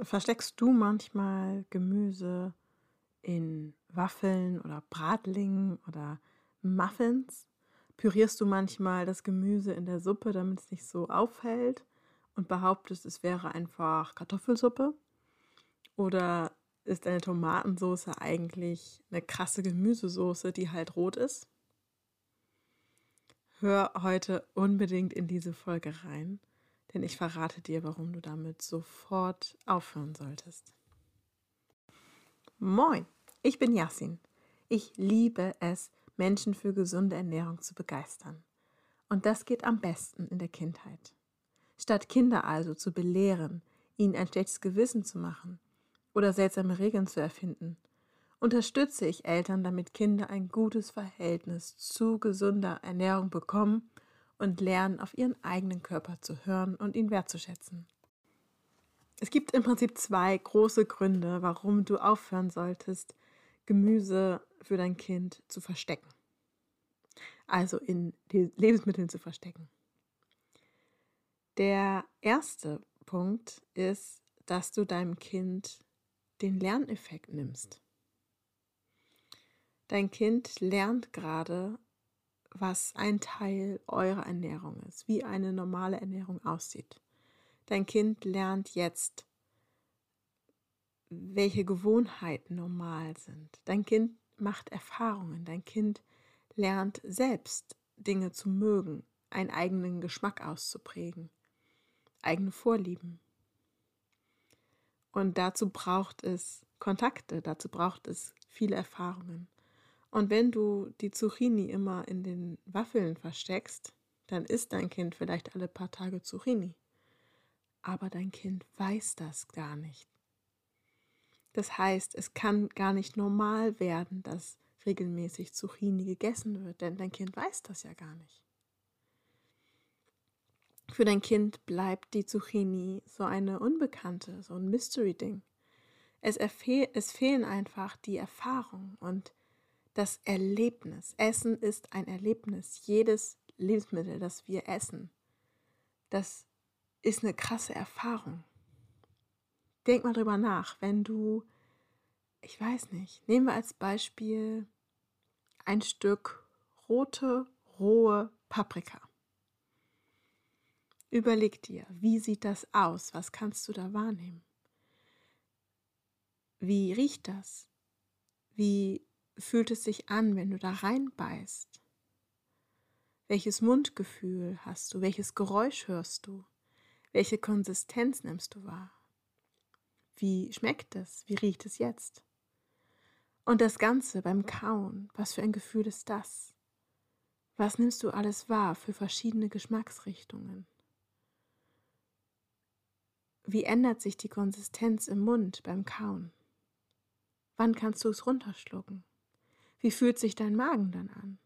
Versteckst du manchmal Gemüse in Waffeln oder Bratlingen oder Muffins? Pürierst du manchmal das Gemüse in der Suppe, damit es nicht so auffällt und behauptest, es wäre einfach Kartoffelsuppe? Oder ist deine Tomatensauce eigentlich eine krasse Gemüsesoße, die halt rot ist? Hör heute unbedingt in diese Folge rein, denn ich verrate dir, warum du damit sofort aufhören solltest. Moin, ich bin Yassin. Ich liebe es, Menschen für gesunde Ernährung zu begeistern. Und das geht am besten in der Kindheit. Statt Kinder also zu belehren, ihnen ein schlechtes Gewissen zu machen oder seltsame Regeln zu erfinden, unterstütze ich Eltern, damit Kinder ein gutes Verhältnis zu gesunder Ernährung bekommen und lernen, auf ihren eigenen Körper zu hören und ihn wertzuschätzen. Es gibt im Prinzip zwei große Gründe, warum du aufhören solltest, Gemüse für dein Kind zu verstecken. Also in Lebensmitteln zu verstecken. Der erste Punkt ist, dass du deinem Kind den Lerneffekt nimmst. Dein Kind lernt gerade, was ein Teil eurer Ernährung ist, wie eine normale Ernährung aussieht. Dein Kind lernt jetzt, welche Gewohnheiten normal sind. Dein Kind macht Erfahrungen. Dein Kind lernt selbst Dinge zu mögen, einen eigenen Geschmack auszuprägen, eigene Vorlieben. Und dazu braucht es Kontakte, dazu braucht es viele Erfahrungen. Und wenn du die Zucchini immer in den Waffeln versteckst, dann isst dein Kind vielleicht alle paar Tage Zucchini. Aber dein Kind weiß das gar nicht. Das heißt, es kann gar nicht normal werden, dass regelmäßig Zucchini gegessen wird, denn dein Kind weiß das ja gar nicht. Für dein Kind bleibt die Zucchini so eine Unbekannte, so ein Mystery-Ding. Es, es fehlen einfach die Erfahrung und das Erlebnis. Essen ist ein Erlebnis. Jedes Lebensmittel, das wir essen, das ist eine krasse Erfahrung. Denk mal drüber nach, wenn du, ich weiß nicht, nehmen wir als Beispiel ein Stück rote, rohe Paprika. Überleg dir, wie sieht das aus? Was kannst du da wahrnehmen? Wie riecht das? Wie fühlt es sich an, wenn du da reinbeißt? Welches Mundgefühl hast du? Welches Geräusch hörst du? Welche Konsistenz nimmst du wahr? Wie schmeckt es? Wie riecht es jetzt? Und das Ganze beim Kauen, was für ein Gefühl ist das? Was nimmst du alles wahr für verschiedene Geschmacksrichtungen? Wie ändert sich die Konsistenz im Mund beim Kauen? Wann kannst du es runterschlucken? Wie fühlt sich dein Magen dann an?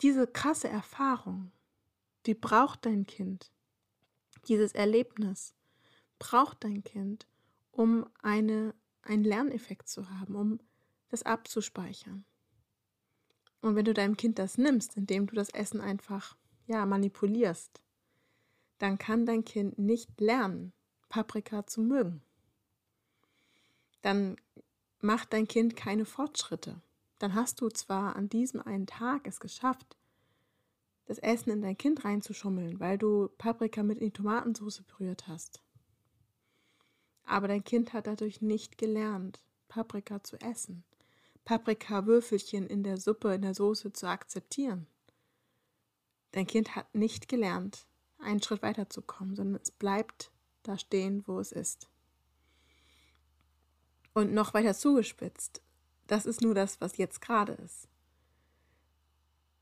Diese krasse Erfahrung, die braucht dein Kind. Dieses Erlebnis braucht dein Kind, um eine, einen Lerneffekt zu haben, um das abzuspeichern. Und wenn du deinem Kind das nimmst, indem du das Essen einfach ja manipulierst, dann kann dein Kind nicht lernen, Paprika zu mögen. Dann macht dein Kind keine Fortschritte. Dann hast du zwar an diesem einen Tag es geschafft, das Essen in dein Kind reinzuschummeln, weil du Paprika mit in die Tomatensauce berührt hast. Aber dein Kind hat dadurch nicht gelernt, Paprika zu essen, Paprika-Würfelchen in der Suppe, in der Soße zu akzeptieren. Dein Kind hat nicht gelernt, einen Schritt weiterzukommen, sondern es bleibt da stehen, wo es ist. Und noch weiter zugespitzt, das ist nur das, was jetzt gerade ist.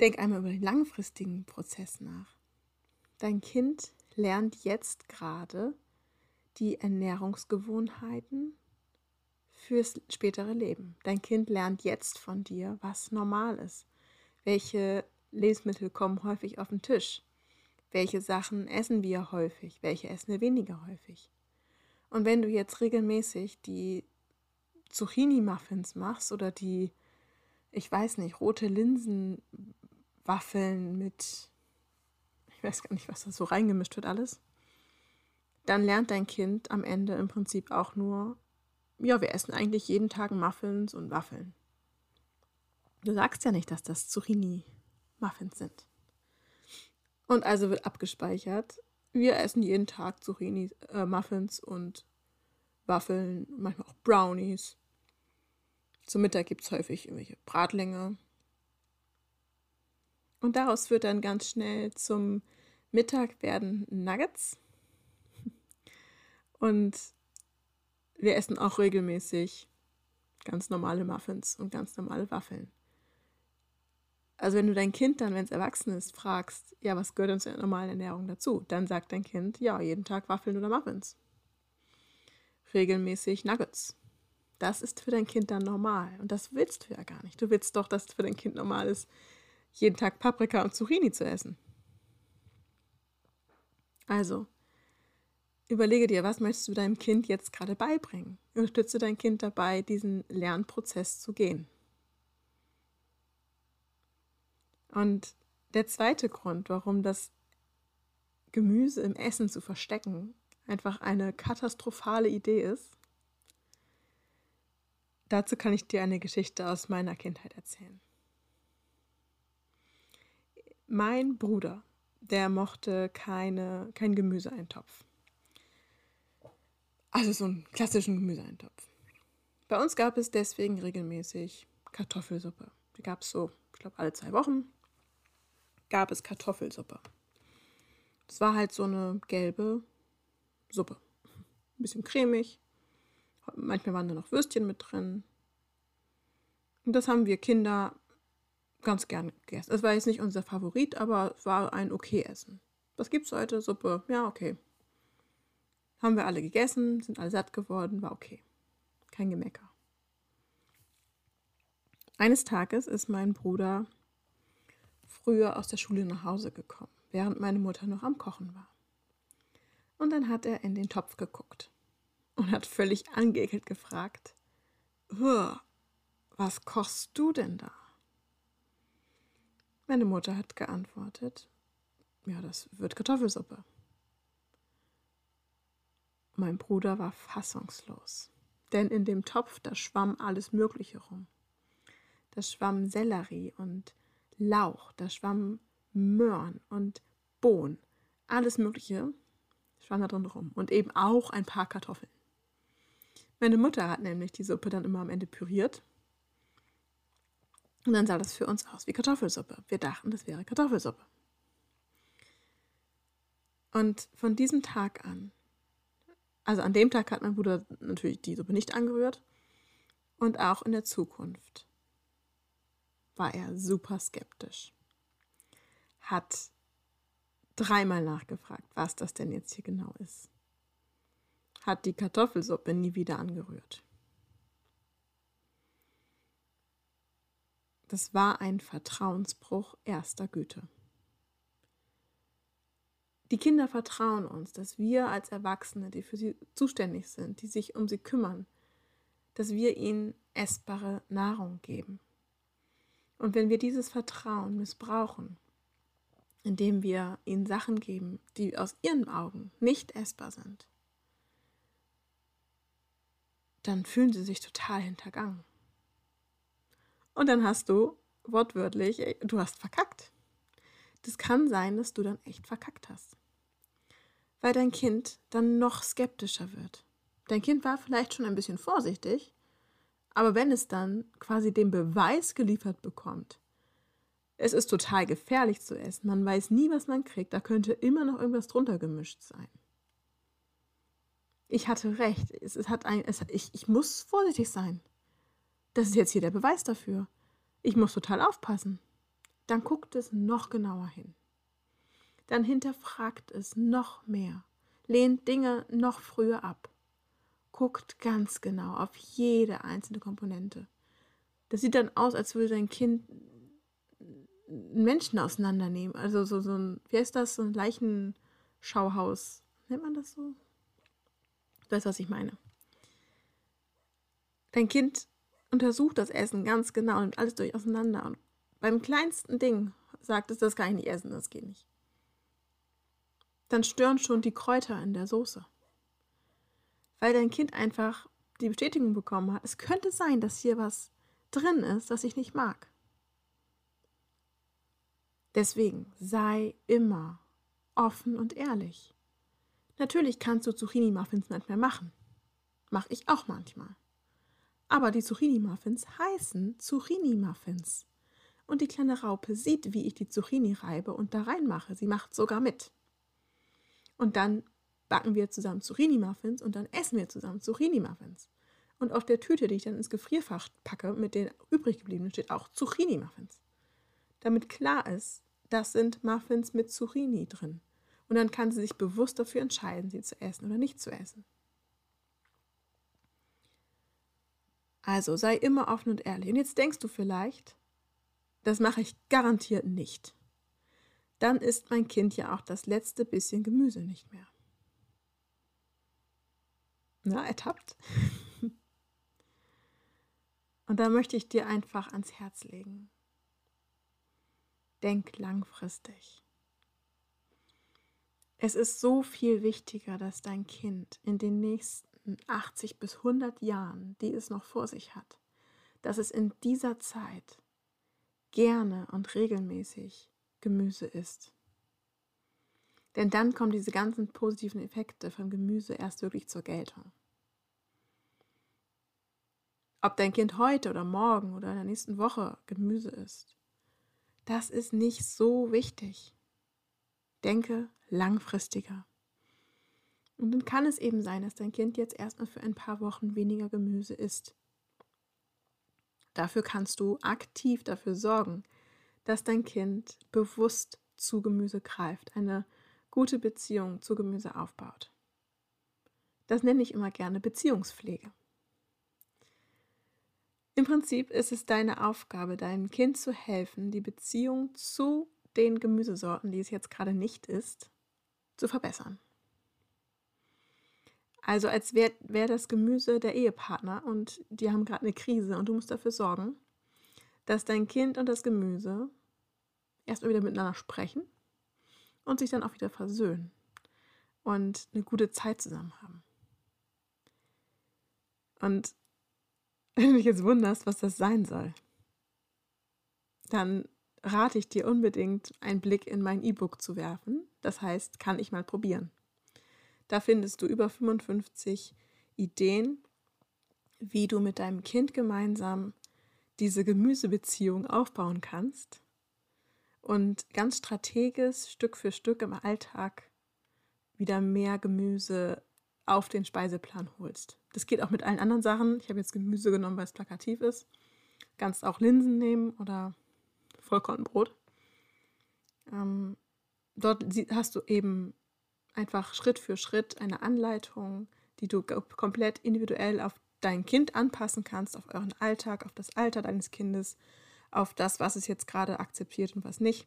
Denk einmal über den langfristigen Prozess nach. Dein Kind lernt jetzt gerade die Ernährungsgewohnheiten fürs spätere Leben. Dein Kind lernt jetzt von dir, was normal ist. Welche Lebensmittel kommen häufig auf den Tisch? Welche Sachen essen wir häufig? Welche essen wir weniger häufig? Und wenn du jetzt regelmäßig die Zucchini-Muffins machst oder die, ich weiß nicht, rote Linsenwaffeln mit, ich weiß gar nicht, was da so reingemischt wird alles, dann lernt dein Kind am Ende im Prinzip auch nur, ja, wir essen eigentlich jeden Tag Muffins und Waffeln. Du sagst ja nicht, dass das Zucchini-Muffins sind. Und also wird abgespeichert, wir essen jeden Tag Zucchini-Muffins äh, und Waffeln, manchmal auch Brownies. Zum Mittag gibt es häufig irgendwelche Bratlinge. Und daraus wird dann ganz schnell zum Mittag werden Nuggets. Und wir essen auch regelmäßig ganz normale Muffins und ganz normale Waffeln. Also wenn du dein Kind dann, wenn es erwachsen ist, fragst, ja, was gehört in der normalen Ernährung dazu? Dann sagt dein Kind, ja, jeden Tag Waffeln oder Muffins. Regelmäßig Nuggets. Das ist für dein Kind dann normal. Und das willst du ja gar nicht. Du willst doch, dass es für dein Kind normal ist, jeden Tag Paprika und Zucchini zu essen. Also, überlege dir, was möchtest du deinem Kind jetzt gerade beibringen? Unterstütze dein Kind dabei, diesen Lernprozess zu gehen. Und der zweite Grund, warum das Gemüse im Essen zu verstecken einfach eine katastrophale Idee ist, dazu kann ich dir eine Geschichte aus meiner Kindheit erzählen. Mein Bruder, der mochte keine, kein Gemüseeintopf. Also so einen klassischen Gemüseeintopf. Bei uns gab es deswegen regelmäßig Kartoffelsuppe. Die gab es so, ich glaube, alle zwei Wochen gab es Kartoffelsuppe. Das war halt so eine gelbe Suppe. Ein bisschen cremig. Manchmal waren da noch Würstchen mit drin. Und das haben wir Kinder ganz gern gegessen. Es war jetzt nicht unser Favorit, aber es war ein okay Essen. Was gibt's heute? Suppe? Ja, okay. Haben wir alle gegessen, sind alle satt geworden, war okay. Kein Gemecker. Eines Tages ist mein Bruder früher aus der Schule nach Hause gekommen, während meine Mutter noch am Kochen war. Und dann hat er in den Topf geguckt und hat völlig angeekelt gefragt, was kochst du denn da? Meine Mutter hat geantwortet, ja, das wird Kartoffelsuppe. Mein Bruder war fassungslos, denn in dem Topf, da schwamm alles Mögliche rum. Da schwamm Sellerie und Lauch, da schwamm Möhren und Bohnen, alles Mögliche schwamm da drin rum und eben auch ein paar Kartoffeln. Meine Mutter hat nämlich die Suppe dann immer am Ende püriert und dann sah das für uns aus wie Kartoffelsuppe. Wir dachten, das wäre Kartoffelsuppe. Und von diesem Tag an, also an dem Tag hat mein Bruder natürlich die Suppe nicht angerührt und auch in der Zukunft war er super skeptisch. Hat dreimal nachgefragt, was das denn jetzt hier genau ist. Hat die Kartoffelsuppe nie wieder angerührt. Das war ein Vertrauensbruch erster Güte. Die Kinder vertrauen uns, dass wir als Erwachsene, die für sie zuständig sind, die sich um sie kümmern, dass wir ihnen essbare Nahrung geben. Und wenn wir dieses Vertrauen missbrauchen, indem wir ihnen Sachen geben, die aus ihren Augen nicht essbar sind, dann fühlen sie sich total hintergangen. Und dann hast du wortwörtlich, du hast verkackt. Das kann sein, dass du dann echt verkackt hast. Weil dein Kind dann noch skeptischer wird. Dein Kind war vielleicht schon ein bisschen vorsichtig, aber wenn es dann quasi den Beweis geliefert bekommt, es ist total gefährlich zu essen, man weiß nie, was man kriegt, da könnte immer noch irgendwas drunter gemischt sein. Ich hatte recht, es, es hat ein, es, ich, ich muss vorsichtig sein. Das ist jetzt hier der Beweis dafür. Ich muss total aufpassen. Dann guckt es noch genauer hin. Dann hinterfragt es noch mehr, lehnt Dinge noch früher ab guckt ganz genau auf jede einzelne Komponente. Das sieht dann aus, als würde dein Kind Menschen auseinandernehmen. Also so, so ein, wie heißt das, so ein Leichenschauhaus. Nennt man das so? Du weißt, was ich meine. Dein Kind untersucht das Essen ganz genau, nimmt alles durch auseinander. Und beim kleinsten Ding sagt es, das kann ich nicht essen, das geht nicht. dann stören schon die Kräuter in der Soße. Weil dein Kind einfach die Bestätigung bekommen hat, es könnte sein, dass hier was drin ist, das ich nicht mag. Deswegen sei immer offen und ehrlich. Natürlich kannst du Zucchini-Muffins manchmal machen. Mach ich auch manchmal. Aber die Zucchini-Muffins heißen Zucchini-Muffins. Und die kleine Raupe sieht, wie ich die Zucchini reibe und da reinmache. Sie macht sogar mit. Und dann backen wir zusammen Zucchini-Muffins und dann essen wir zusammen Zucchini-Muffins. Und auf der Tüte, die ich dann ins Gefrierfach packe, mit den übrig gebliebenen, steht auch Zucchini-Muffins. Damit klar ist, das sind Muffins mit Zucchini drin. Und dann kann sie sich bewusst dafür entscheiden, sie zu essen oder nicht zu essen. Also sei immer offen und ehrlich. Und jetzt denkst du vielleicht, das mache ich garantiert nicht. Dann isst mein Kind ja auch das letzte bisschen Gemüse nicht mehr. Na, ertappt? Und da möchte ich dir einfach ans Herz legen. Denk langfristig. Es ist so viel wichtiger, dass dein Kind in den nächsten 80 bis 100 Jahren, die es noch vor sich hat, dass es in dieser Zeit gerne und regelmäßig Gemüse isst. Denn dann kommen diese ganzen positiven Effekte von Gemüse erst wirklich zur Geltung. Ob dein Kind heute oder morgen oder in der nächsten Woche Gemüse isst, das ist nicht so wichtig. Denke langfristiger. Und dann kann es eben sein, dass dein Kind jetzt erstmal für ein paar Wochen weniger Gemüse isst. Dafür kannst du aktiv dafür sorgen, dass dein Kind bewusst zu Gemüse greift, eine gute Beziehung zu Gemüse aufbaut. Das nenne ich immer gerne Beziehungspflege. Im Prinzip ist es deine Aufgabe, deinem Kind zu helfen, die Beziehung zu den Gemüsesorten, die es jetzt gerade nicht isst, zu verbessern. Also als wäre wär das Gemüse der Ehepartner und die haben gerade eine Krise und du musst dafür sorgen, dass dein Kind und das Gemüse erstmal wieder miteinander sprechen und sich dann auch wieder versöhnen und eine gute Zeit zusammen haben. Und wenn du dich jetzt wunderst, was das sein soll, dann rate ich dir unbedingt, einen Blick in mein E-Book zu werfen. Das heißt, kann ich mal probieren. Da findest du über 55 Ideen, wie du mit deinem Kind gemeinsam diese Gemüsebeziehung aufbauen kannst und ganz strategisch Stück für Stück im Alltag wieder mehr Gemüse auf den Speiseplan holst. Das geht auch mit allen anderen Sachen. Ich habe jetzt Gemüse genommen, weil es plakativ ist. Kannst auch Linsen nehmen oder Vollkornbrot. Ähm, dort hast du eben einfach Schritt für Schritt eine Anleitung, die du komplett individuell auf dein Kind anpassen kannst, auf euren Alltag, auf das Alter deines Kindes, auf das, was es jetzt gerade akzeptiert und was nicht.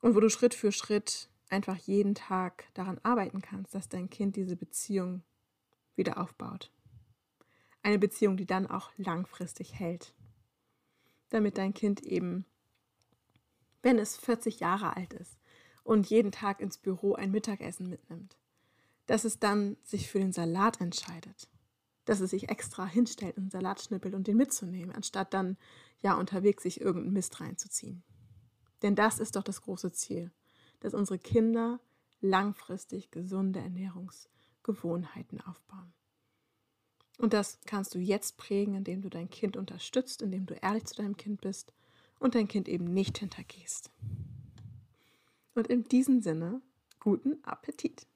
Und wo du Schritt für Schritt einfach jeden Tag daran arbeiten kannst, dass dein Kind diese Beziehung wieder aufbaut. Eine Beziehung, die dann auch langfristig hält. Damit dein Kind eben, wenn es 40 Jahre alt ist, und jeden Tag ins Büro ein Mittagessen mitnimmt. Dass es dann sich für den Salat entscheidet. Dass es sich extra hinstellt und Salat schnippelt und den mitzunehmen, anstatt dann ja unterwegs sich irgendeinen Mist reinzuziehen. Denn das ist doch das große Ziel, dass unsere Kinder langfristig gesunde Ernährungsgewohnheiten aufbauen. Und das kannst du jetzt prägen, indem du dein Kind unterstützt, indem du ehrlich zu deinem Kind bist und dein Kind eben nicht hintergehst. Und in diesem Sinne, guten Appetit.